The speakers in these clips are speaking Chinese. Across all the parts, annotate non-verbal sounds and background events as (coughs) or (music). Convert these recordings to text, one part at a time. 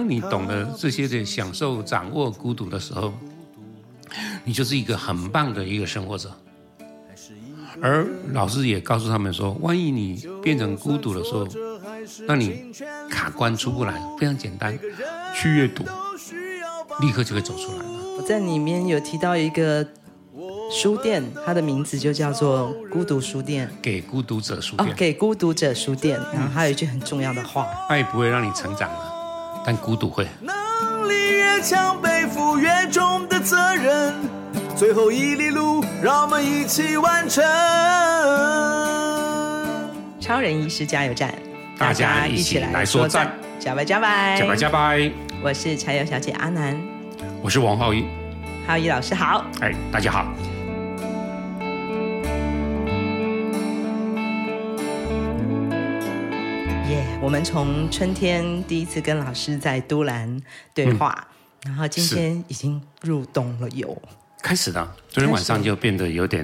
当你懂得这些的享受、掌握孤独的时候，你就是一个很棒的一个生活者。而老师也告诉他们说，万一你变成孤独的时候，那你卡关出不来，非常简单，去阅读，立刻就会走出来了。我在里面有提到一个书店，它的名字就叫做孤独书店，给孤独者书店。哦，给孤独者书店。然后还有一句很重要的话，爱不会让你成长，但孤独会。能力越强，背负越重的责任。最后一里路，让我们一起完成。超人医师加油站，大家一起来说赞，加拜加拜，加拜加拜。我是柴油小姐阿南，我是王浩一，浩一老师好，哎，大家好。我们从春天第一次跟老师在都兰对话，嗯、然后今天已经入冬了哟。开始了，昨天晚上就变得有点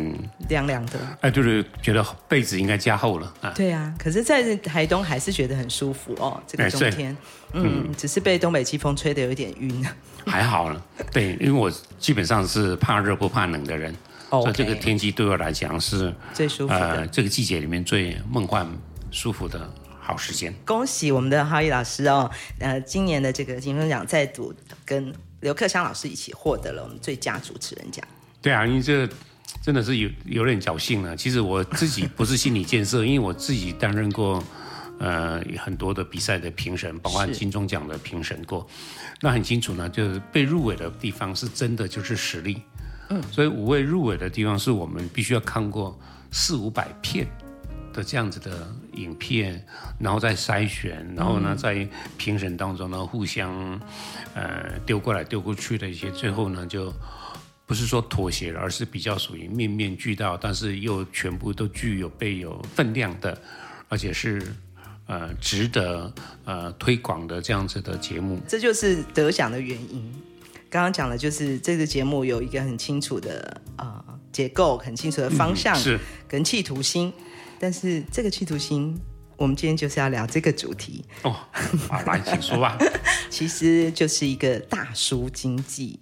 凉凉的。哎，就是觉得被子应该加厚了啊。对啊，可是，在台东还是觉得很舒服哦。这个冬天，嗯，嗯，只是被东北季风吹得有点晕。还好了，对，因为我基本上是怕热不怕冷的人，Okay. 所以这个天气对我来讲是最舒服的。呃，这个季节里面最梦幻舒服的好时间。恭喜我们的浩一老师哦，呃，今年的这个金钟奖再度跟。刘克襄老师一起获得了我们最佳主持人奖。对啊，因为这真的是有有点侥幸了。其实我自己不是心理建设，因为我自己担任过呃很多的比赛的评审，包括金钟奖的评审过。那很清楚呢，就是被入围的地方是真的就是实力。嗯，所以五位入围的地方是我们必须要看过四五百片。的这样子的影片，然后再筛选，然后呢，在评审当中呢，互相呃丢过来丢过去的一些，最后呢，就不是说妥协了，而是比较属于面面俱到，但是又全部都具有备有分量的，而且是呃值得呃推广的这样子的节目。这就是得奖的原因。刚刚讲的就是这个节目有一个很清楚的呃结构，很清楚的方向，是跟企图心。但是这个企图心，我们今天就是要聊这个主题哦。好，来，请说吧。(laughs) 其实就是一个大叔经济、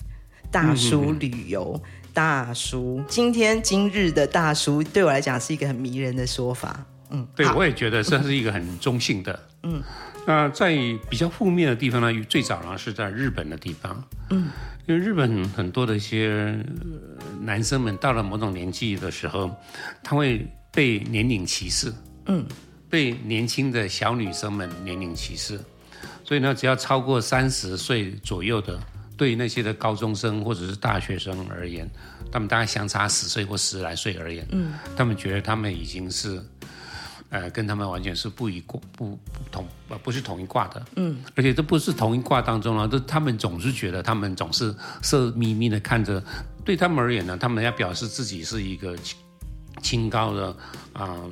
大叔旅游、嗯、大叔。今天今日的大叔，对我来讲是一个很迷人的说法。嗯，对，我也觉得这是一个很中性的。嗯，那在比较负面的地方呢，最早呢是在日本的地方。嗯，因为日本很多的一些男生们到了某种年纪的时候，他会。被年龄歧视，嗯，被年轻的小女生们年龄歧视，所以呢，只要超过三十岁左右的，对于那些的高中生或者是大学生而言，他们大概相差十岁或十来岁而言，嗯，他们觉得他们已经是，呃，跟他们完全是不一挂不不同，呃，不是同一挂的，嗯，而且这不是同一挂当中呢，都他们总是觉得他们总是色眯眯的看着，对他们而言呢，他们要表示自己是一个。清高的啊、呃，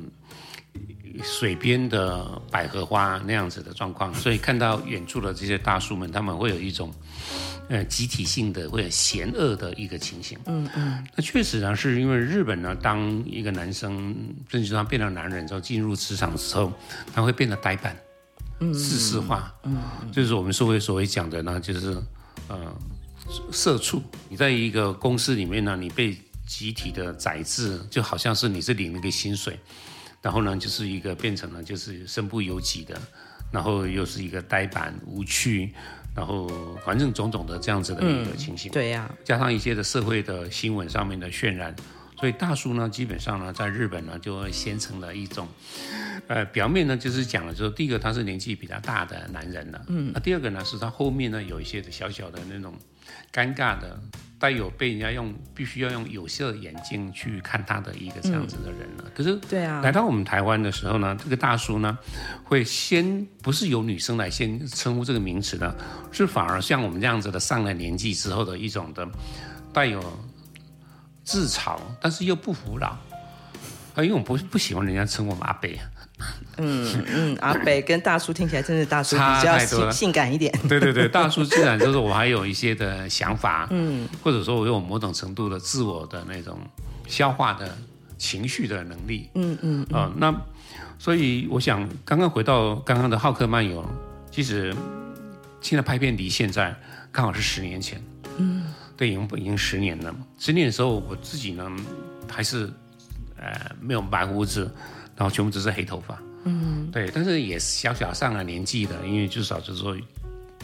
水边的百合花那样子的状况，(laughs) 所以看到远处的这些大叔们，他们会有一种呃集体性的会有嫌恶的一个情形。嗯嗯，那确实呢，是因为日本呢，当一个男生甚至他变成男人之后，进入职场的时候，他会变得呆板、嗯，自私化。嗯，就是我们社会所谓讲的呢，就是呃社畜。你在一个公司里面呢，你被集体的宰制，就好像是你是领那个薪水，然后呢，就是一个变成了就是身不由己的，然后又是一个呆板无趣，然后反正种种的这样子的一个情形。嗯、对呀、啊，加上一些的社会的新闻上面的渲染，所以大叔呢，基本上呢，在日本呢，就会形成了一种，呃，表面呢就是讲了，就是第一个他是年纪比较大的男人了，嗯，那第二个呢是他后面呢有一些的小小的那种尴尬的。带有被人家用必须要用有色眼镜去看他的一个这样子的人了。嗯、可是，对啊，来到我们台湾的时候呢，这个大叔呢，会先不是由女生来先称呼这个名词的，是反而像我们这样子的上了年纪之后的一种的带有自嘲，但是又不服老。啊，因为我们不不喜欢人家称我们阿伯。(laughs) 嗯嗯，阿北跟大叔听起来真的大叔比较性性感一点。对对对，大叔自然就是我还有一些的想法，嗯，或者说我有某种程度的自我的那种消化的情绪的能力，嗯嗯啊、嗯。呃，那所以我想刚刚回到刚刚的浩克漫游，其实现在拍片离现在刚好是十年前，嗯，对，已经已经十年了。十年的时候，我自己呢还是呃没有白胡子，然后全部都是黑头发，嗯，对，但是也小小上了年纪的，因为至少就是说。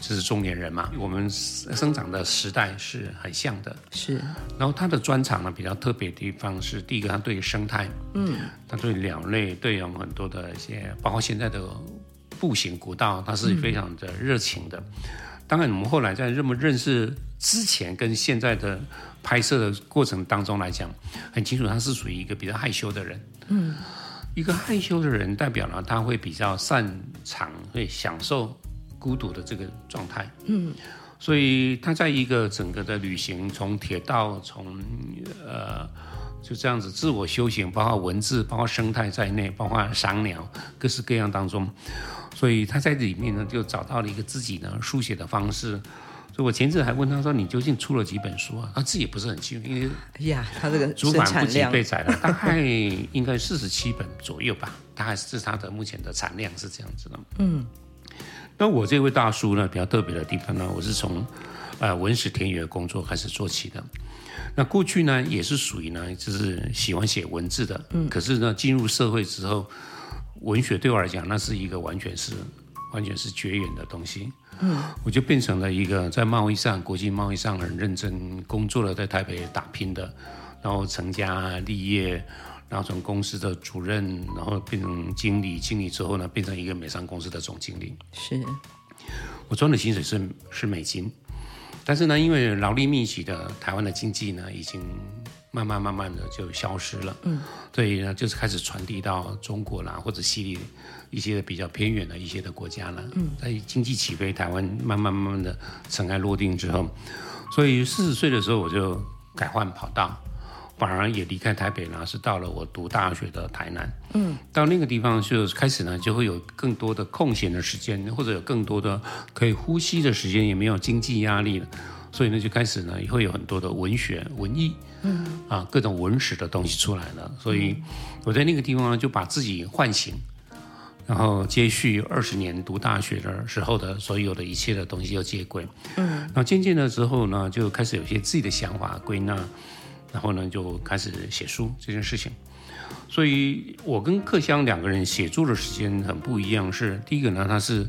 这是中年人嘛，我们生长的时代是很像的。是，然后他的专长呢，比较特别的地方是，第一个他对生态，嗯，他对鸟类，对我们很多的一些，包括现在的步行古道，他是非常的热情的。嗯、当然，我们后来在认不认识之前跟现在的拍摄的过程当中来讲，很清楚他是属于一个比较害羞的人。嗯，一个害羞的人代表了他会比较擅长，会享受。孤独的这个状态，嗯，所以他在一个整个的旅行，从铁道，从呃就这样子自我修行，包括文字，包括生态在内，包括赏鸟，各式各样当中，所以他在里面呢，就找到了一个自己呢书写的方式。所以我前阵还问他说：“你究竟出了几本书啊？”他自己也不是很清楚，因为哎呀，他这个主版不及被宰了，大概应该四十七本左右吧，大概是他的目前的产量是这样子的，嗯。那我这位大叔呢，比较特别的地方呢，我是从，呃，文史田园工作开始做起的。那过去呢，也是属于呢，就是喜欢写文字的。嗯。可是呢，进入社会之后，文学对我来讲，那是一个完全是，完全是绝缘的东西。嗯。我就变成了一个在贸易上，国际贸易上很认真工作的，在台北打拼的，然后成家立业。然后从公司的主任，然后变成经理，经理之后呢，变成一个美商公司的总经理。是，我赚的薪水是是美金，但是呢，因为劳力密集的台湾的经济呢，已经慢慢慢慢的就消失了。嗯，所以呢，就是开始传递到中国啦，或者西里一些比较偏远的一些的国家了。嗯，在经济起飞，台湾慢慢慢慢的尘埃落定之后，所以四十岁的时候我就改换跑道。反而也离开台北呢，是到了我读大学的台南。嗯，到那个地方就开始呢，就会有更多的空闲的时间，或者有更多的可以呼吸的时间，也没有经济压力了。所以呢，就开始呢，也会有很多的文学、文艺，嗯，啊，各种文史的东西出来了。所以我在那个地方呢，就把自己唤醒，然后接续二十年读大学的时候的所有的一切的东西要接轨。嗯，然后渐渐的之后呢，就开始有些自己的想法归纳。然后呢，就开始写书这件事情。所以我跟克襄两个人写作的时间很不一样。是第一个呢，他是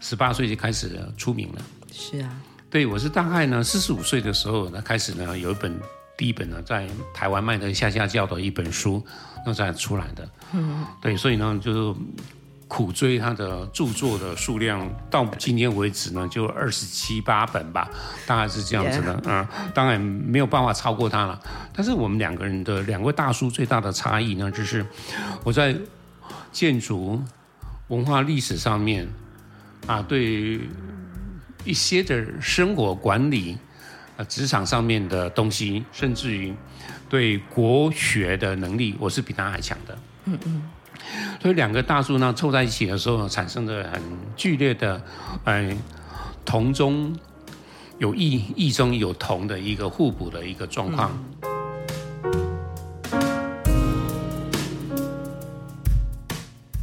十八岁就开始出名了。是啊，对，我是大概呢四十五岁的时候，呢，开始呢有一本第一本呢在台湾卖的下下叫的一本书，那才出来的。嗯，对，所以呢就是。苦追他的著作的数量，到今天为止呢，就二十七八本吧，大概是这样子的。嗯，当然没有办法超过他了。但是我们两个人的两位大叔最大的差异呢，就是我在建筑、文化、历史上面啊，对一些的生活管理、啊职场上面的东西，甚至于对国学的能力，我是比他还强的。嗯嗯。所以两个大树呢凑在一起的时候，产生了很剧烈的，嗯，同中有异，异中有同的一个互补的一个状况。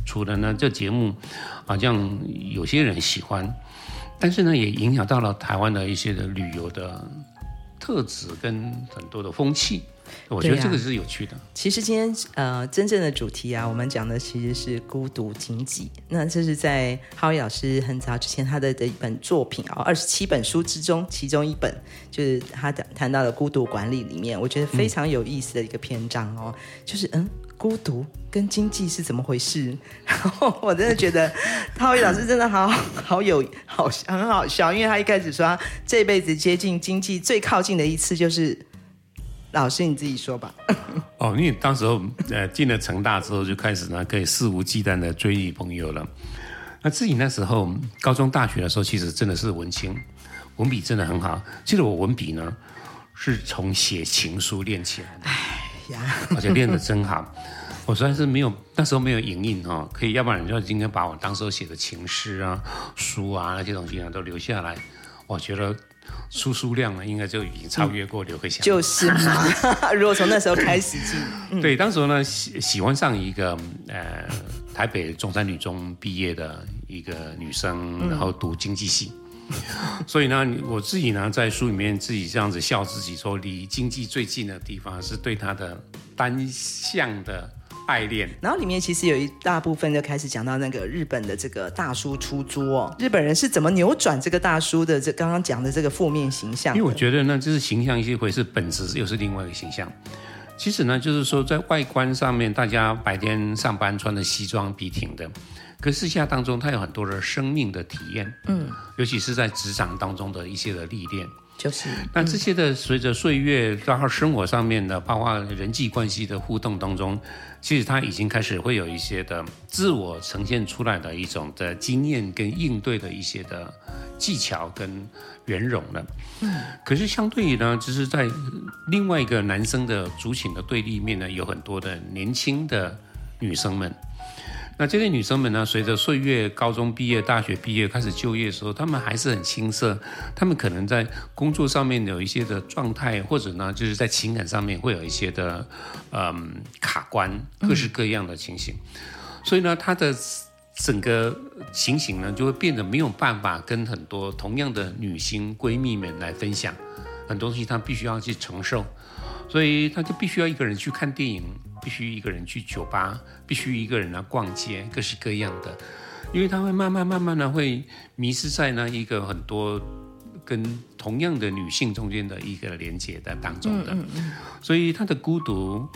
除了呢，这节目好像有些人喜欢，但是呢，也影响到了台湾的一些的旅游的特质跟很多的风气。我觉得这个是有趣的。其实今天呃，真正的主题啊，我们讲的其实是孤独经济。那这是在浩一老师很早之前他的的一本作品啊，二十七本书之中，其中一本就是他谈谈到了孤独管理里面，我觉得非常有意思的一个篇章哦。嗯、就是嗯，孤独跟经济是怎么回事？(laughs) 然后我真的觉得浩宇老师真的好好有好很好笑，因为他一开始说他这辈子接近经济最靠近的一次就是。老师，你自己说吧。(laughs) 哦，因为当时候呃进了成大之后，就开始呢可以肆无忌惮的追女朋友了。那自己那时候高中、大学的时候，其实真的是文青，文笔真的很好。其实我文笔呢是从写情书练起来的。哎呀，而且练得真好。我虽然是没有那时候没有影印哈、哦，可以，要不然你就今天把我当时候写的情诗啊、书啊那些东西呢都留下来，我觉得。书书量呢，应该就已经超越过刘克襄。就是嘛，(laughs) 如果从那时候开始进，嗯、对，当时呢喜喜欢上一个呃台北中山女中毕业的一个女生，嗯、然后读经济系，所以呢，我自己呢在书里面自己这样子笑自己说，离经济最近的地方是对他的单向的爱恋。然后里面其实有一大部分就开始讲到那个日本的这个大叔出租哦，日本人是怎么扭转这个大叔的这刚刚讲的这个负面形象？因为我觉得呢，就是形象一回事，本质又是另外一个形象。其实呢，就是说在外观上面，大家白天上班穿的西装笔挺的。可是私下当中，他有很多的生命的体验，嗯，尤其是在职场当中的一些的历练，就是那这些的随着岁月，然后生活上面的，包括人际关系的互动当中，其实他已经开始会有一些的自我呈现出来的一种的经验跟应对的一些的技巧跟圆融了，嗯，可是相对于呢，就是在另外一个男生的族群的对立面呢，有很多的年轻的女生们。那这些女生们呢，随着岁月，高中毕业、大学毕业，开始就业的时候，她们还是很青涩。她们可能在工作上面有一些的状态，或者呢，就是在情感上面会有一些的，嗯，卡关，各式各样的情形。嗯、所以呢，她的整个情形呢，就会变得没有办法跟很多同样的女性闺蜜们来分享很多东西，她必须要去承受。所以她就必须要一个人去看电影。必须一个人去酒吧，必须一个人来逛街，各式各样的，因为他会慢慢慢慢的会迷失在那一个很多跟同样的女性中间的一个连接的当中的，所以他的孤独，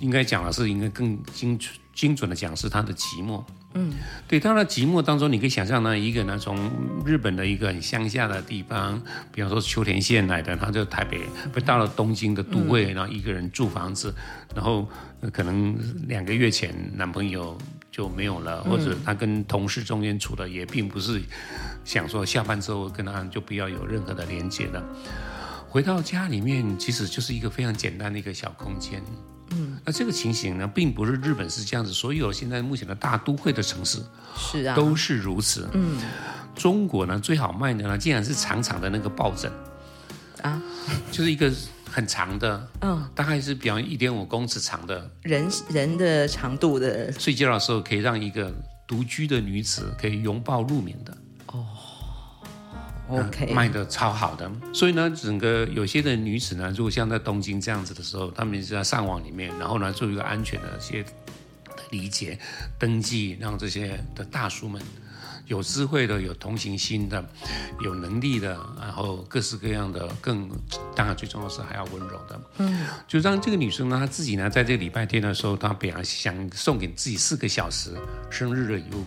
应该讲的是应该更精精准的讲是他的寂寞。嗯，对，他的寂寞当中，你可以想象呢，一个呢，从日本的一个很乡下的地方，比方说秋田县来的，他就台北，被到了东京的都会，然后一个人住房子，然后可能两个月前男朋友就没有了，或者他跟同事中间处的也并不是想说下班之后跟他就不要有任何的连接了，回到家里面，其实就是一个非常简单的一个小空间。嗯，那这个情形呢，并不是日本是这样子，所有现在目前的大都会的城市是啊，都是如此。嗯，中国呢最好卖的呢，竟然是长长的那个抱枕。啊，就是一个很长的，嗯，大概是比方一点五公尺长的。人人的长度的，睡觉的时候可以让一个独居的女子可以拥抱入眠的。哦。OK，卖的超好的，所以呢，整个有些的女子呢，如果像在东京这样子的时候，她们是在上网里面，然后呢，做一个安全的一些理解登记，让这些的大叔们有智慧的、有同情心的、有能力的，然后各式各样的，更当然最重要是还要温柔的，嗯，就让这个女生呢，她自己呢，在这个礼拜天的时候，她本来想送给自己四个小时生日的礼物。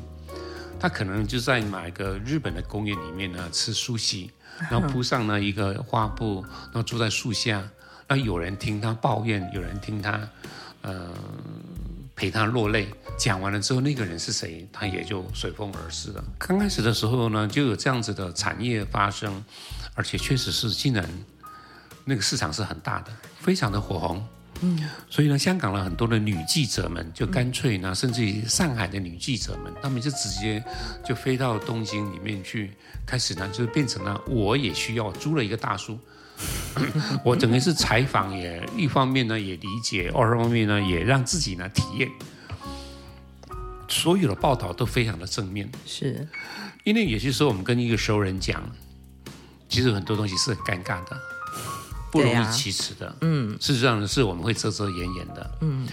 她可能就在某一个日本的公园里面呢，吃寿司，然后铺上呢一个花布，然后坐在树下，那有人听她抱怨，有人听她，呃，陪她落泪。讲完了之后，那个人是谁，他也就随风而逝了。刚开始的时候呢，就有这样子的产业发生，而且确实是竟然那个市场是很大的，非常的火红。嗯，所以呢，香港的很多的女记者们就干脆呢，甚至于上海的女记者们，他们就直接就飞到东京里面去，开始呢，就变成了我也需要租了一个大叔，(laughs) 我等于是采访也一方面呢也理解，二方面呢也让自己呢体验，所有的报道都非常的正面，是，因为有些时候我们跟一个熟人讲，其实很多东西是很尴尬的。不容易启齿的，嗯，事实上呢，是我们会遮遮掩掩的，嗯。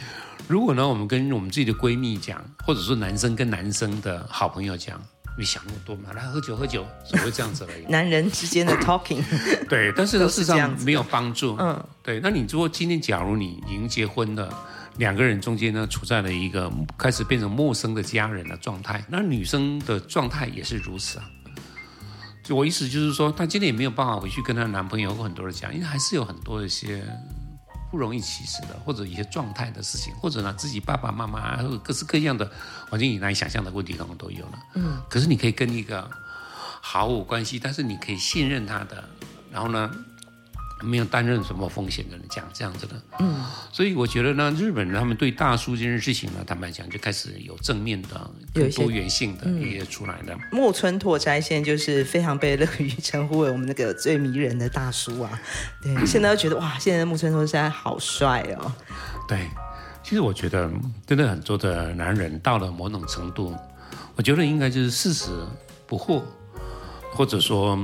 如果呢，我们跟我们自己的闺蜜讲，或者说男生跟男生的好朋友讲，你想那么多嘛？来喝酒喝酒，只会这样子而已。男人之间的 (laughs) talking，对，但是呢，事实上没有帮助，嗯，对。那你如果今天假如你已经结婚了，两个人中间呢，处在了一个开始变成陌生的家人的状态，那女生的状态也是如此啊。就我意思就是说，她今天也没有办法回去跟她男朋友或很多人讲，因为还是有很多一些不容易启齿的，或者一些状态的事情，或者呢自己爸爸妈妈，或者各式各样的环境以难以想象的问题，可能都有了。嗯，可是你可以跟一个毫无关系，但是你可以信任他的，然后呢，没有担任什么风险的人讲这样子的，嗯，所以我觉得呢，日本人他们对大叔这件事情呢，坦白讲就开始有正面的、有多元性的一些出来的。木村拓哉现在就是非常被乐于称呼为我们那个最迷人的大叔啊，对，(clears throat) 现在都觉得哇，现在木村拓哉好帅哦。对，其实我觉得真的很多的男人到了某种程度，我觉得应该就是四十不惑。或者说。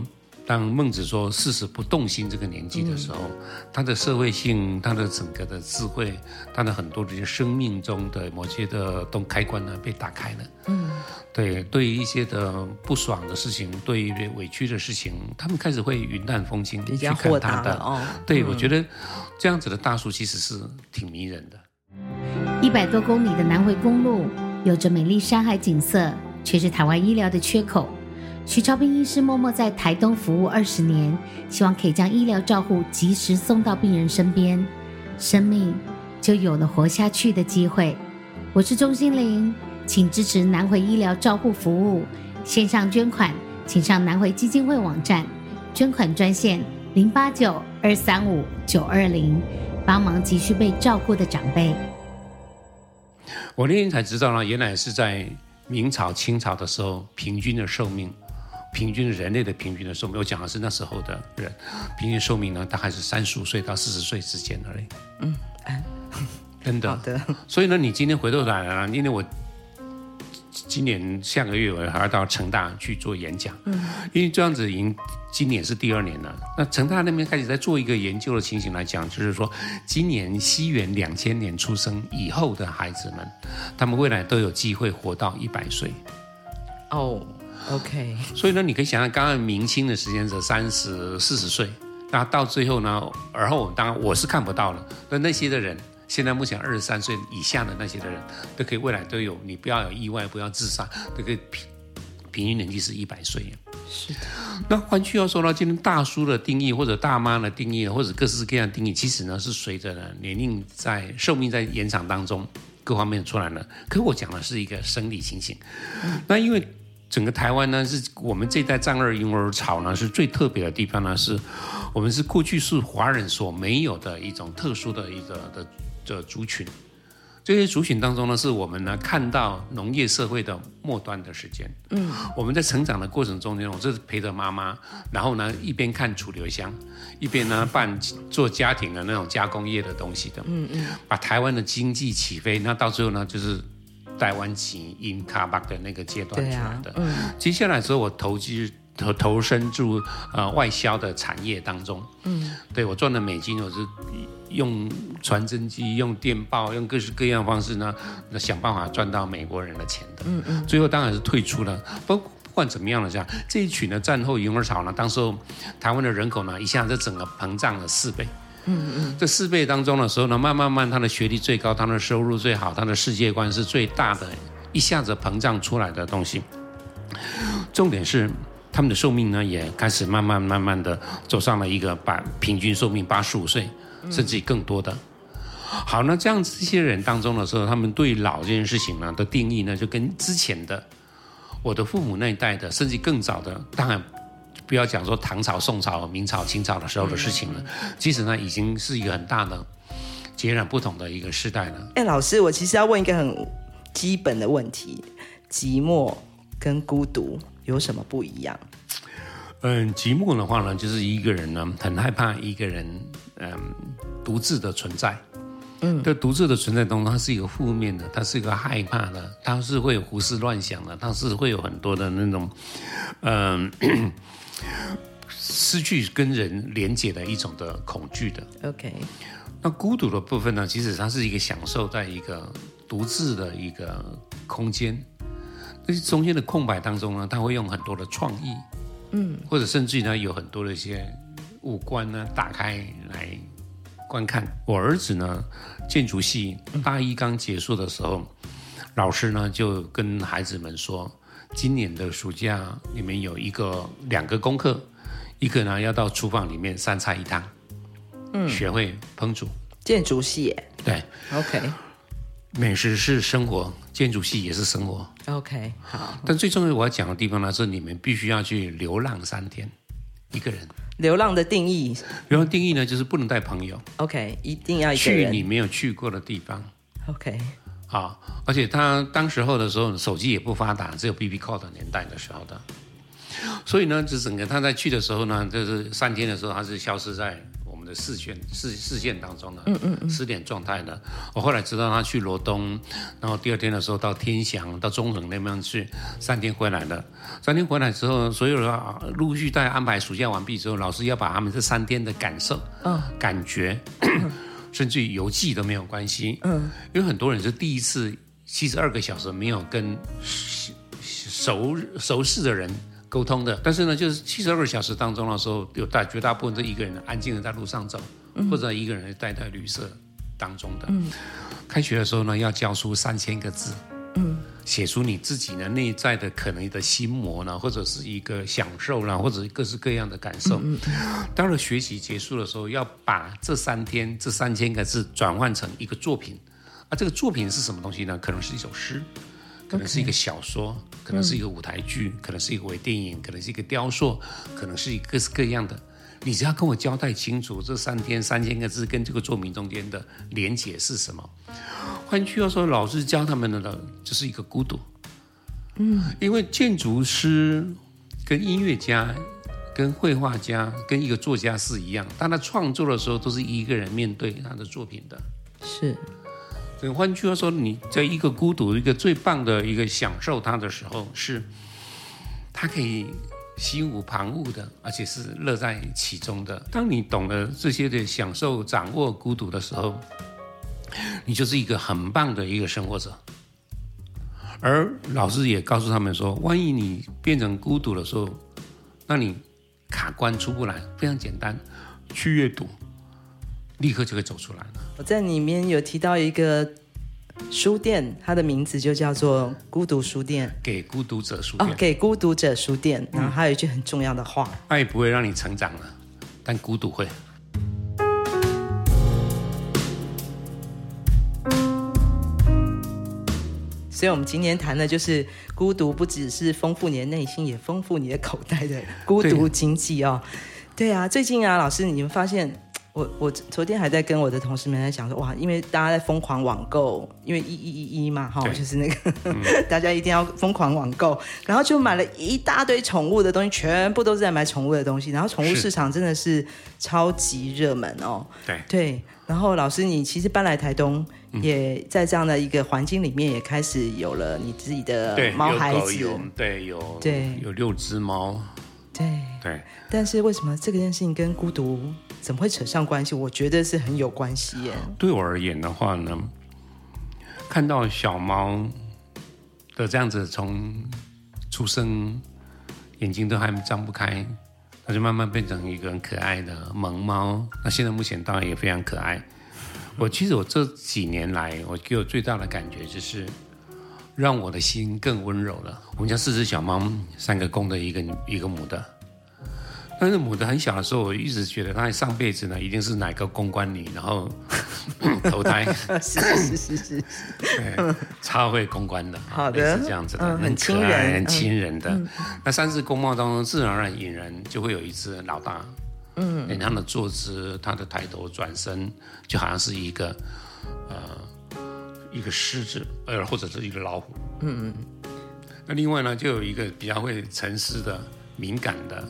当孟子说“四十不动心”这个年纪的时候，嗯、他的社会性、他的整个的智慧、他的很多这些生命中的某些的动开关呢，被打开了。嗯，对，对于一些的不爽的事情，对于委屈的事情，他们开始会云淡风轻去看他的。哦，对，嗯、我觉得这样子的大叔其实是挺迷人的。一百多公里的南回公路，有着美丽山海景色，却是台湾医疗的缺口。徐超斌医师默默在台东服务二十年，希望可以将医疗照护及时送到病人身边，生命就有了活下去的机会。我是钟欣凌，请支持南回医疗照护服务，线上捐款，请上南回基金会网站，捐款专线零八九二三五九二零，帮忙急需被照顾的长辈。我那天才知道呢，原来是在明朝、清朝的时候，平均的寿命。平均人类的平均的寿命，我讲的是那时候的人，(gasps) 平均寿命呢，大概是三十五岁到四十岁之间而已。嗯，真的。好的。(laughs) 所以呢，你今天回头来了，因为我今年下个月我还要到成大去做演讲。嗯。因为这样子已经今年是第二年了，那成大那边开始在做一个研究的情形来讲，就是说，今年西元两千年出生以后的孩子们，他们未来都有机会活到一百岁。哦。OK，所以呢，你可以想象，刚刚明清的时间是三十四十岁，那到最后呢，而后当然我是看不到了。那那些的人，现在目前二十三岁以下的那些的人，都可以未来都有，你不要有意外，不要自杀，都可以平平均年纪是一百岁。是的。那换句话说呢，今天大叔的定义，或者大妈的定义，或者各式各样的定义，其实呢是随着呢年龄在寿命在延长当中各方面出来了。可我讲的是一个生理情形。嗯、那因为。整个台湾呢，是我们这一代战二婴儿潮呢，是最特别的地方呢，是我们是过去是华人所没有的一种特殊的一个的的族群。这些族群当中呢，是我们呢看到农业社会的末端的时间。嗯，我们在成长的过程中间，我是陪着妈妈，然后呢一边看楚留香，一边呢办做家庭的那种加工业的东西的。嗯嗯，把台湾的经济起飞，那到最后呢就是。台湾起因卡巴的那个阶段出来的，啊嗯、接下来之后我投机投投身入呃外销的产业当中，嗯，对我赚的美金，我是用传真机、用电报、用各式各样的方式呢，那想办法赚到美国人的钱的，嗯嗯，最后当然是退出了。不不管怎么样了，这样这一群的战后婴儿潮呢，当时候台湾的人口呢，一下子整个膨胀了四倍。嗯嗯，这四倍当中的时候呢，慢慢慢，他的学历最高，他的收入最好，他的世界观是最大的，一下子膨胀出来的东西。重点是他们的寿命呢，也开始慢慢慢慢的走上了一个把平均寿命八十五岁，甚至更多的。好，那这样这些人当中的时候，他们对老这件事情呢的定义呢，就跟之前的我的父母那一代的，甚至更早的，当然。不要讲说唐朝、宋朝、明朝、清朝的时候的事情了，其实呢，已经是一个很大的、截然不同的一个时代了。哎、欸，老师，我其实要问一个很基本的问题：寂寞跟孤独有什么不一样？嗯，寂寞的话呢，就是一个人呢，很害怕一个人，嗯，独自的存在。嗯，这独自的存在中，它是一个负面的，它是一个害怕的，它是会有胡思乱想的，它是会有很多的那种，嗯。失去跟人连接的一种的恐惧的。OK，那孤独的部分呢？其实它是一个享受，在一个独自的一个空间，那中间的空白当中呢，他会用很多的创意，嗯，或者甚至于呢，有很多的一些五官呢，打开来观看。我儿子呢，建筑系大一刚结束的时候，老师呢就跟孩子们说。今年的暑假，你们有一个两个功课，一个呢要到厨房里面三菜一汤，嗯，学会烹煮。建筑系，对，OK。美食是生活，建筑系也是生活，OK。好，但最重要我要讲的地方呢，是你们必须要去流浪三天，一个人。流浪的定义，流浪定义呢，就是不能带朋友，OK，一定要一去你没有去过的地方，OK。啊，而且他当时候的时候，手机也不发达，只有 BB Call 的年代的时候的，所以呢，就整个他在去的时候呢，就是三天的时候，他是消失在我们的视线视视线当中的，嗯嗯嗯，失联状态的。我后来知道他去罗东，然后第二天的时候到天祥、到中横那边去，三天回来的。三天回来之后，所有的陆续在安排暑假完毕之后，老师要把他们这三天的感受、嗯，感觉，甚至于邮寄都没有关系，嗯，因为很多人是第一次七十二个小时没有跟熟熟识的人。沟通的，但是呢，就是七十二个小时当中的时候，有大绝大部分都一个人安静的在路上走，嗯、或者一个人待在旅社当中的。嗯、开学的时候呢，要教书三千个字，嗯，写出你自己的内在的可能的心魔呢，或者是一个享受啦，或者是各式各样的感受。嗯嗯、当了学习结束的时候，要把这三天这三千个字转换成一个作品，啊，这个作品是什么东西呢？可能是一首诗。可能是一个小说，可能是一个舞台剧，嗯、可能是一个微电影，可能是一个雕塑，可能是一各式各样的。你只要跟我交代清楚，这三天三千个字跟这个作品中间的连结是什么。换句话说，老师教他们的呢，就是一个孤独。嗯，因为建筑师跟音乐家、跟绘画家、跟一个作家是一样，当他创作的时候，都是一个人面对他的作品的。是。换句话说，你在一个孤独、一个最棒的一个享受它的时候，是它可以心无旁骛的，而且是乐在其中的。当你懂得这些的享受、掌握孤独的时候，你就是一个很棒的一个生活者。而老师也告诉他们说，万一你变成孤独的时候，那你卡关出不来，非常简单，去阅读。立刻就会走出来了。我在里面有提到一个书店，它的名字就叫做孤独书店，给孤独者书店。哦，给孤独者书店。然后还有一句很重要的话：爱不会让你成长了，但孤独会。所以，我们今天谈的就是孤独，不只是丰富你的内心，也丰富你的口袋的孤独经济哦。对啊，最近啊，老师，你们发现？我我昨天还在跟我的同事们在讲说，哇，因为大家在疯狂网购，因为一一一一嘛，哈，就是那个、嗯、(laughs) 大家一定要疯狂网购，然后就买了一大堆宠物的东西，全部都是在买宠物的东西，然后宠物市场真的是超级热门哦。对。对，然后老师，你其实搬来台东，也在这样的一个环境里面，也开始有了你自己的猫孩子，有对有对有六只猫，对。对，但是为什么这个件事情跟孤独？怎么会扯上关系？我觉得是很有关系耶。对我而言的话呢，看到小猫的这样子从出生眼睛都还张不开，它就慢慢变成一个很可爱的萌猫。那现在目前当然也非常可爱。我其实我这几年来，我给我最大的感觉就是让我的心更温柔了。我们家四只小猫，三个公的，一个一个母的。但是母的很小的时候，我一直觉得它上辈子呢，一定是哪个公关女，然后 (laughs) 投胎，是是是是，对，超会公关的，好的，是这样子的，嗯、很可爱、很亲人的。嗯、那三只公猫当中，自然而然引人就会有一只老大，嗯，它的坐姿，它的抬头转身，就好像是一个呃一个狮子，呃或者是一个老虎，嗯嗯。那另外呢，就有一个比较会沉思的、敏感的。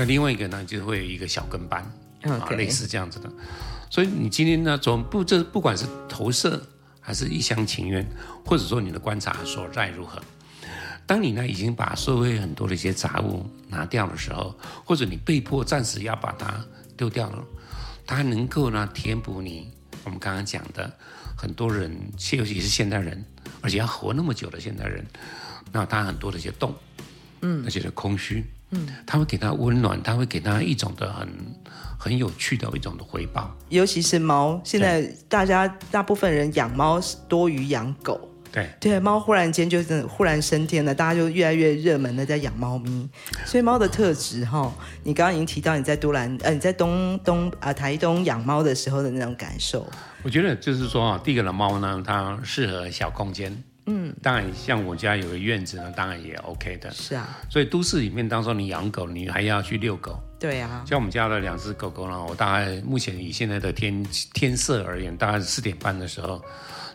那另外一个呢，就会有一个小跟班.啊，类似这样子的。所以你今天呢，总不这不管是投射还是一厢情愿，或者说你的观察所在如何，当你呢已经把社会很多的一些杂物拿掉的时候，或者你被迫暂时要把它丢掉了，它能够呢填补你我们刚刚讲的很多人，尤其是现代人，而且要活那么久的现代人，那他很多的一些洞，嗯，而且的空虚。嗯，他会给他温暖，他会给他一种的很很有趣的一种的回报。尤其是猫，现在大家大部分人养猫多于养狗。对对，猫忽然间就是忽然升天了，大家就越来越热门的在养猫咪。所以猫的特质哈，你刚刚已经提到你在都兰呃你在东东啊、呃、台东养猫的时候的那种感受。我觉得就是说啊，第一个的猫呢，它适合小空间。嗯，当然，像我家有个院子呢，当然也 OK 的。是啊，所以都市里面，当说你养狗，你还要去遛狗。对啊，像我们家的两只狗狗呢，我大概目前以现在的天天色而言，大概是四点半的时候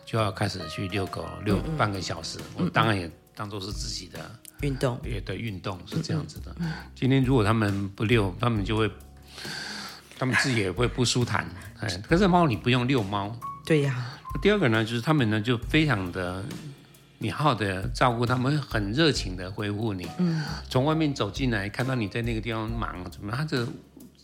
就要开始去遛狗，遛半个小时。嗯嗯，我当然也当做是自己的运动，也的运动是这样子的。今天如果他们不遛，他们就会他们自己也会不舒坦。哎，可是猫你不用遛猫。对呀。第二个呢，就是他们呢就非常的，你好好的照顾他们，很热情的回复你。嗯。从外面走进来，看到你在那个地方忙，怎么他这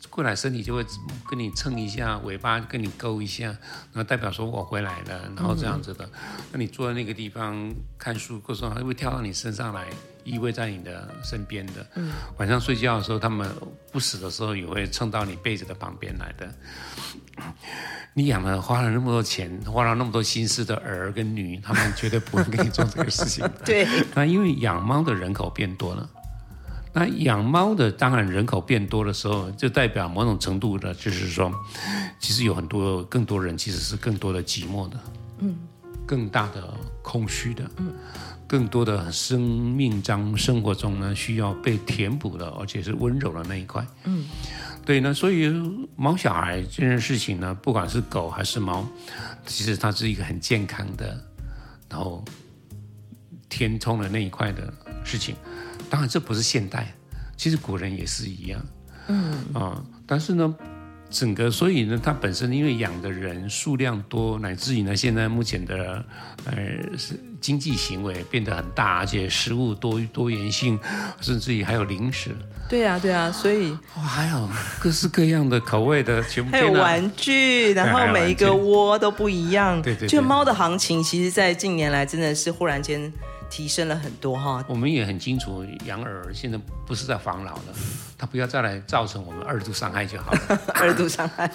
过来身体就会跟你蹭一下，尾巴跟你勾一下，然后代表说我回来了，然后这样子的。嗯、那你坐在那个地方看书，过时候还会跳到你身上来。依偎在你的身边的，嗯，晚上睡觉的时候，他们不死的时候也会蹭到你被子的旁边来的。你养了花了那么多钱，花了那么多心思的儿跟女，他们绝对不会跟你做这个事情的。(laughs) 对，那因为养猫的人口变多了，那养猫的当然人口变多的时候，就代表某种程度的，就是说，其实有很多更多人其实是更多的寂寞的，嗯，更大的空虚的，嗯。更多的生命中、生活中呢，需要被填补的，而且是温柔的那一块。嗯，对呢，所以毛小孩这件事情呢，不管是狗还是猫，其实它是一个很健康的，然后填充的那一块的事情。当然，这不是现代，其实古人也是一样。嗯啊，但是呢。整个，所以呢，它本身因为养的人数量多，乃至于呢，现在目前的呃是经济行为变得很大，而且食物多多元性，甚至于还有零食。对啊，对啊，所以哇，还有各式各样的口味的全部。还有玩具，然后每一个窝都不一样。对对，对。就猫的行情，其实，在近年来真的是忽然间。提升了很多哈，我们也很清楚，养儿现在不是在防老了，他不要再来造成我们二度伤害就好了。(laughs) 二度伤害，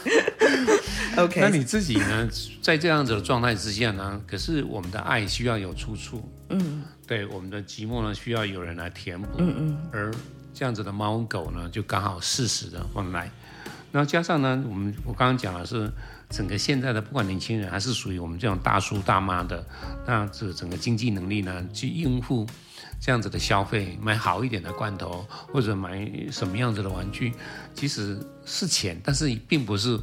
(laughs) OK。那你自己呢，在这样子的状态之下呢？可是我们的爱需要有出处，嗯，对，我们的寂寞呢，需要有人来填补，嗯嗯。而这样子的猫狗呢，就刚好适时的放来，然后加上呢，我们我刚刚讲的是。整个现在的不管年轻人还是属于我们这种大叔大妈的，那这整个经济能力呢，去应付这样子的消费，买好一点的罐头或者买什么样子的玩具，其实是钱，但是并不是，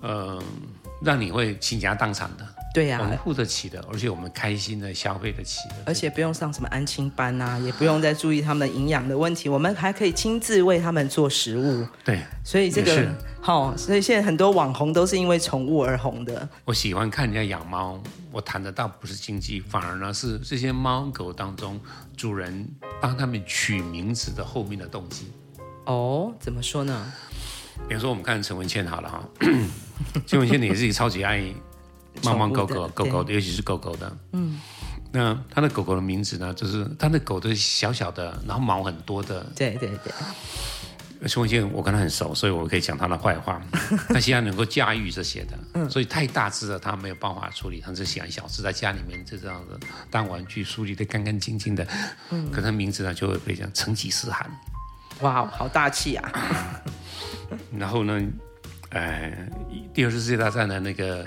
呃，让你会倾家荡产的。对呀、啊，我们付得起的，而且我们开心的消费得起的，而且不用上什么安亲班呐、啊，也不用再注意他们营养的问题，我们还可以亲自为他们做食物。对，所以这个好、哦，所以现在很多网红都是因为宠物而红的。我喜欢看人家养猫，我谈的倒不是经济，反而呢是这些猫狗当中主人帮他们取名字的后面的动机。哦，怎么说呢？比如说我们看陈文茜好了哈，(coughs) 陈文茜你也是一个超级爱。猫猫狗狗狗狗的，尤其是狗狗的。嗯，那他的狗狗的名字呢？就是他的狗的小小的，然后毛很多的。对对对。陈文茜，我跟他很熟，所以我可以讲他的坏话。(laughs) 他现在能够驾驭这些的，嗯，所以太大只了，他没有办法处理，他只喜欢小只，在家里面就这样子当玩具，梳理的干干净净的。嗯，可他名字呢就会被讲成吉思汗。哇，好大气啊！(laughs) 然后呢，呃，第二次世界大战的那个。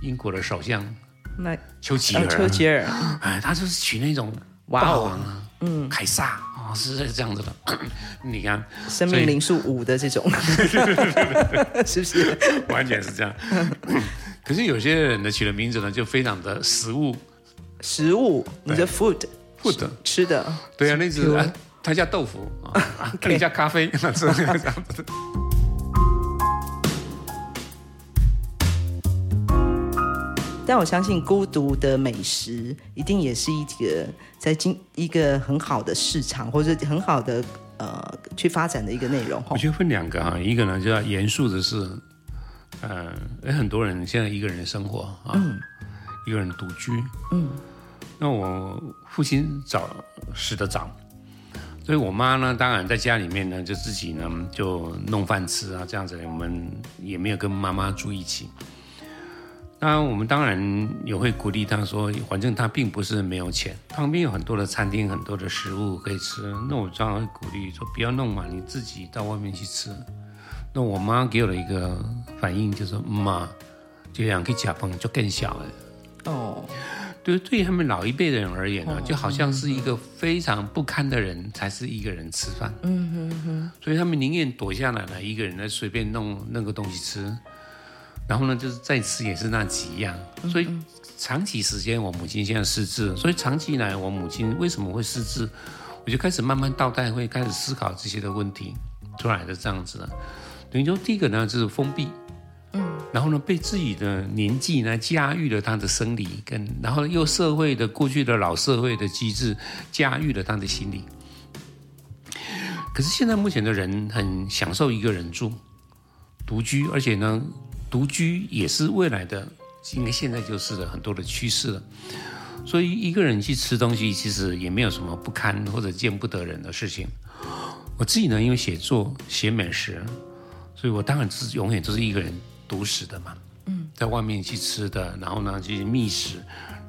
英国的首相，那丘吉尔，丘吉尔，哎，他就是取那种霸王啊，嗯，凯撒啊，是这样子的。(clears throat) 你看，生命灵数五的这种，(laughs) 是不是？完全是这样。(clears throat) 可是有些人的取的名字呢，就非常的食物，食物，你的 food，food，吃的。对啊，那只他叫豆腐啊，(laughs) 你叫咖啡，(laughs) 这样子。但我相信孤独的美食一定也是一个在经一个很好的市场，或者很好的呃去发展的一个内容。我觉得分两个哈，一个呢就要严肃的是，呃，有很多人现在一个人生活啊，嗯、一个人独居，嗯，那我父亲早死的早，所以我妈呢，当然在家里面呢就自己呢就弄饭吃啊，这样子，我们也没有跟妈妈住一起。那我们当然也会鼓励他说，反正他并不是没有钱，旁边有很多的餐厅，很多的食物可以吃。那我当然会鼓励说，不要弄嘛，你自己到外面去吃。那我妈给我的一个反应就是说，妈，这样可以加饭就更小了。哦，对，对于他们老一辈的人而言呢，就好像是一个非常不堪的人才是一个人吃饭。嗯哼哼。所以他们宁愿躲下来呢，一个人来随便弄那个东西吃。然后呢，就是再吃也是那几样，所以长期时间我母亲现在失智，所以长期以来我母亲为什么会失智，我就开始慢慢倒带，会开始思考这些的问题出来的这样子了。等于说第一个呢就是封闭，嗯，然后呢被自己的年纪呢驾驭了他的生理跟，然后又社会的过去的老社会的机制驾驭了他的心理。可是现在目前的人很享受一个人住，独居，而且呢独居也是未来的，应该现在就是了很多的趋势了。所以一个人去吃东西，其实也没有什么不堪或者见不得人的事情。我自己呢，因为写作写美食，所以我当然是永远都是一个人独食的嘛。嗯，在外面去吃的，然后呢去觅食，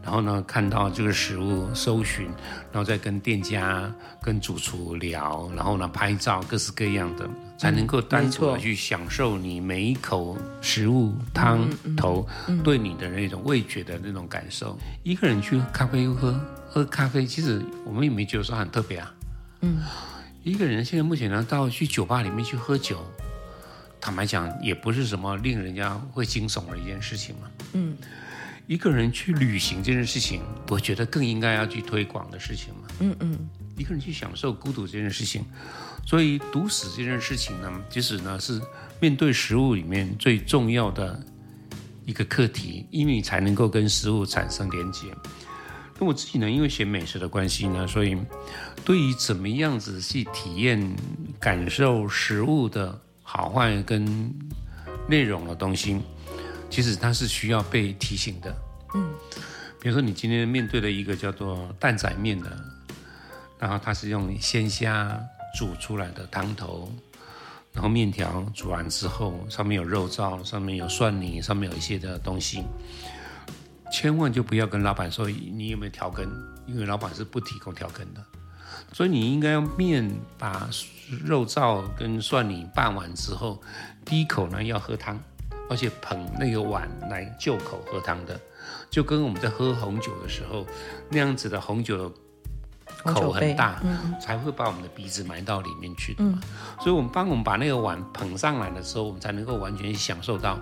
然后呢看到这个食物搜寻，然后再跟店家、跟主厨聊，然后呢拍照，各式各样的，才能够单纯的去享受你每一口食物汤头对你的那种味觉的那种感受。一个人去咖啡屋喝喝咖啡，其实我们也没觉得说很特别啊。嗯。一个人现在目前呢，到去酒吧里面去喝酒，坦白讲，也不是什么令人家会惊悚的一件事情嘛。嗯，一个人去旅行这件事情，我觉得更应该要去推广的事情嘛。嗯嗯，一个人去享受孤独这件事情，所以独食这件事情呢，其实呢是面对食物里面最重要的一个课题，因为你才能够跟食物产生连接。那我自己呢，因为写美食的关系呢，所以对于怎么样子去体验、感受食物的好坏跟内容的东西，其实它是需要被提醒的。嗯，比如说你今天面对的一个叫做蛋仔面的，然后它是用鲜虾煮出来的汤头，然后面条煮完之后，上面有肉燥，上面有蒜泥，上面有一些的东西。千万就不要跟老板说你有没有调羹，因为老板是不提供调羹的。所以你应该用面把肉燥跟蒜泥拌完之后，第一口呢要喝汤，而且捧那个碗来就口喝汤的，就跟我们在喝红酒的时候那样子的红酒的口很大，嗯、才会把我们的鼻子埋到里面去的嘛。嗯、所以我们帮我们把那个碗捧上来的时候，我们才能够完全享受到。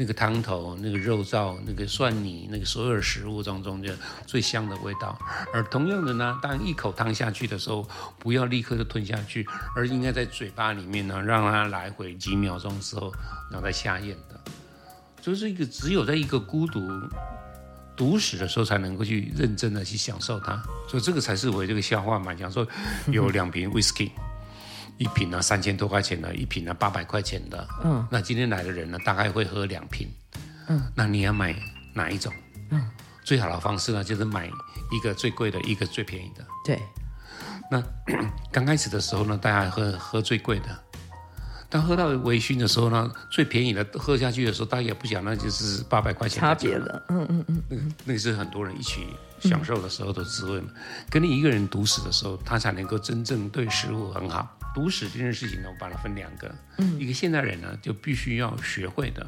那个汤头、那个肉燥、那个蒜泥、那个所有食物当中就最香的味道。而同样的呢，当一口汤下去的时候，不要立刻就吞下去，而应该在嘴巴里面呢，让它来回几秒钟之后，然后再下咽的。就是一个只有在一个孤独独食的时候，才能够去认真的去享受它。所以这个才是我这个笑话嘛，讲说有两瓶 whisky。一瓶呢三千多块钱的，一瓶呢八百块钱的。嗯，那今天来的人呢，大概会喝两瓶。嗯，那你要买哪一种？嗯，最好的方式呢，就是买一个最贵的，一个最便宜的。对。那 (coughs) 刚开始的时候呢，大家喝喝最贵的，但喝到微醺的时候呢，最便宜的喝下去的时候，大家也不想，那就是八百块钱差别了。嗯嗯嗯，那个那个是很多人一起享受的时候的滋味嘛。嗯、跟你一个人独食的时候，他才能够真正对食物很好。独食这件事情呢，我把它分两个，嗯，一个现代人呢就必须要学会的，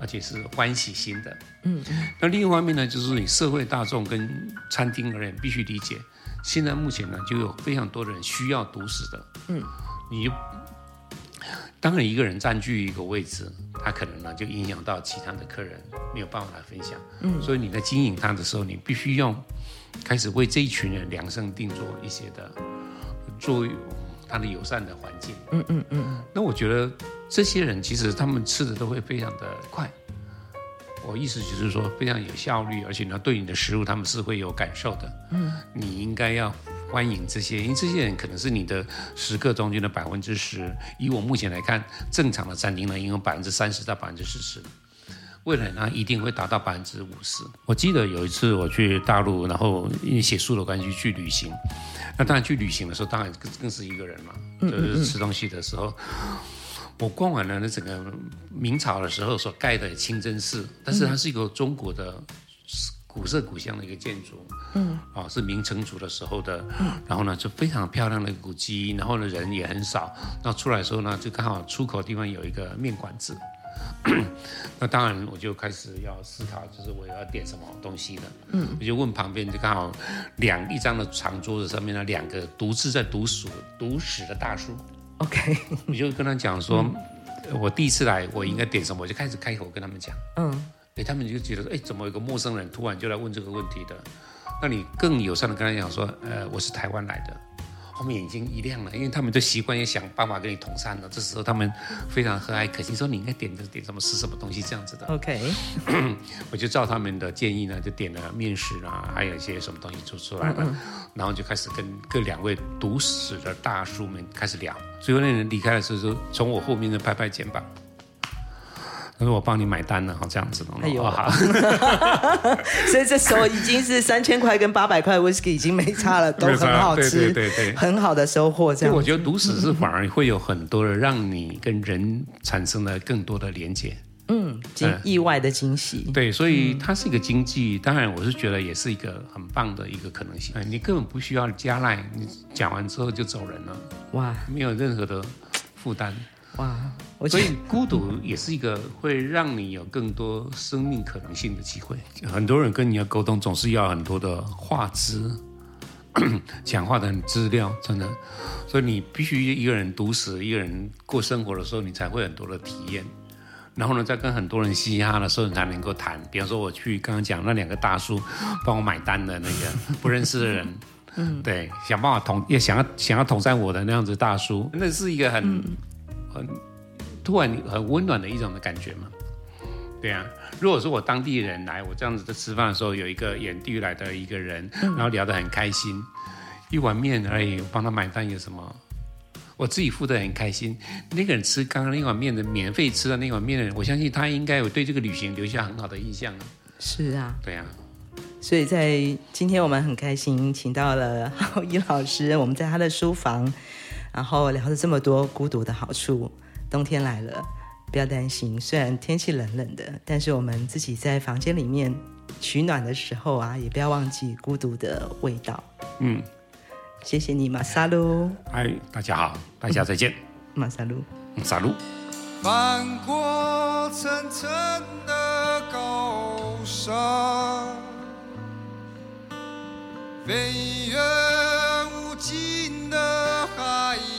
而且是欢喜心的，嗯，那另一方面呢，就是你社会大众跟餐厅的人必须理解，现在目前呢就有非常多的人需要读史的，嗯，你就当然一个人占据一个位置，他可能呢就影响到其他的客人没有办法来分享，嗯，所以你在经营他的时候，你必须要开始为这一群人量身定做一些的作用。他的友善的环境，嗯嗯嗯，那我觉得这些人其实他们吃的都会非常的快，我意思就是说非常有效率，而且呢对你的食物他们是会有感受的，嗯，你应该要欢迎这些，因为这些人可能是你的食客中间的百分之十，以我目前来看，正常的餐厅呢应该百分之三十到百分之四十。未来呢，一定会达到百分之五十。我记得有一次我去大陆，然后因为写书的关系去旅行。那当然去旅行的时候，当然更更是一个人嘛，就是吃东西的时候，我逛完了那整个明朝的时候所盖的清真寺，但是它是一个中国的古色古香的一个建筑，嗯，啊，是明成祖的时候的，然后呢就非常漂亮的古迹，然后呢人也很少，那出来的时候呢就刚好出口地方有一个面馆子。(coughs) 那当然，我就开始要思考，就是我要点什么东西了。嗯，我就问旁边，就刚好两一张的长桌子上面呢，两个独自在读书、读史的大叔。OK，(laughs) 我就跟他讲说，嗯、我第一次来，我应该点什么，我就开始开口跟他们讲。嗯，哎，他们就觉得说，哎，怎么有个陌生人突然就来问这个问题的？那你更友善的跟他讲说，呃，我是台湾来的。后面眼睛一亮了，因为他们都习惯也想办法跟你同餐了。这时候他们非常和蔼可亲，说你应该点的点什么吃什么东西这样子的。OK，(laughs) 我就照他们的建议呢，就点了面食啊，还有一些什么东西做出来了，嗯嗯然后就开始跟各两位毒死的大叔们开始聊。最后那人离开的时候，从我后面的拍拍肩膀。他说：“我帮你买单了，这样子的。”哎呦，(laughs) 所以这时候已经是三千块跟八百块 whisky 已经没差了，都很好吃，对对对，很好的收获。这样，我觉得读史是反而会有很多的让你跟人产生了更多的连接，嗯，惊意外的惊喜。对，所以它是一个经济，当然我是觉得也是一个很棒的一个可能性。你根本不需要加赖，你讲完之后就走人了，哇，没有任何的负担。哇，所以孤独也是一个会让你有更多生命可能性的机会。很多人跟你要沟通，总是要很多的话资，(coughs) 讲话的资料，真的。所以你必须一个人独食，一个人过生活的时候，你才会很多的体验。然后呢，在跟很多人嘻嘻哈的时候，你才能够谈。比方说，我去刚刚讲那两个大叔帮我买单的那个不认识的人，嗯，对，想办法捅也想要想要捅在我的那样子大叔，那是一个很。突然很温暖的一种的感觉嘛，对啊。如果说我当地人来，我这样子在吃饭的时候，有一个远地来的一个人，然后聊得很开心，一碗面而已，我帮他买单有什么？我自己付得很开心。那个人吃刚刚那碗面的免费吃的那碗面的人，我相信他应该有对这个旅行留下很好的印象。是啊，对啊。所以在今天我们很开心，请到了 (laughs) 浩一老师，我们在他的书房。然后聊了这么多孤独的好处，冬天来了，不要担心。虽然天气冷冷的，但是我们自己在房间里面取暖的时候啊，也不要忘记孤独的味道。嗯，谢谢你，马萨路。嗨，大家好，大家再见。嗯、马萨路，马萨路。翻过层层的高山，飞越无尽的。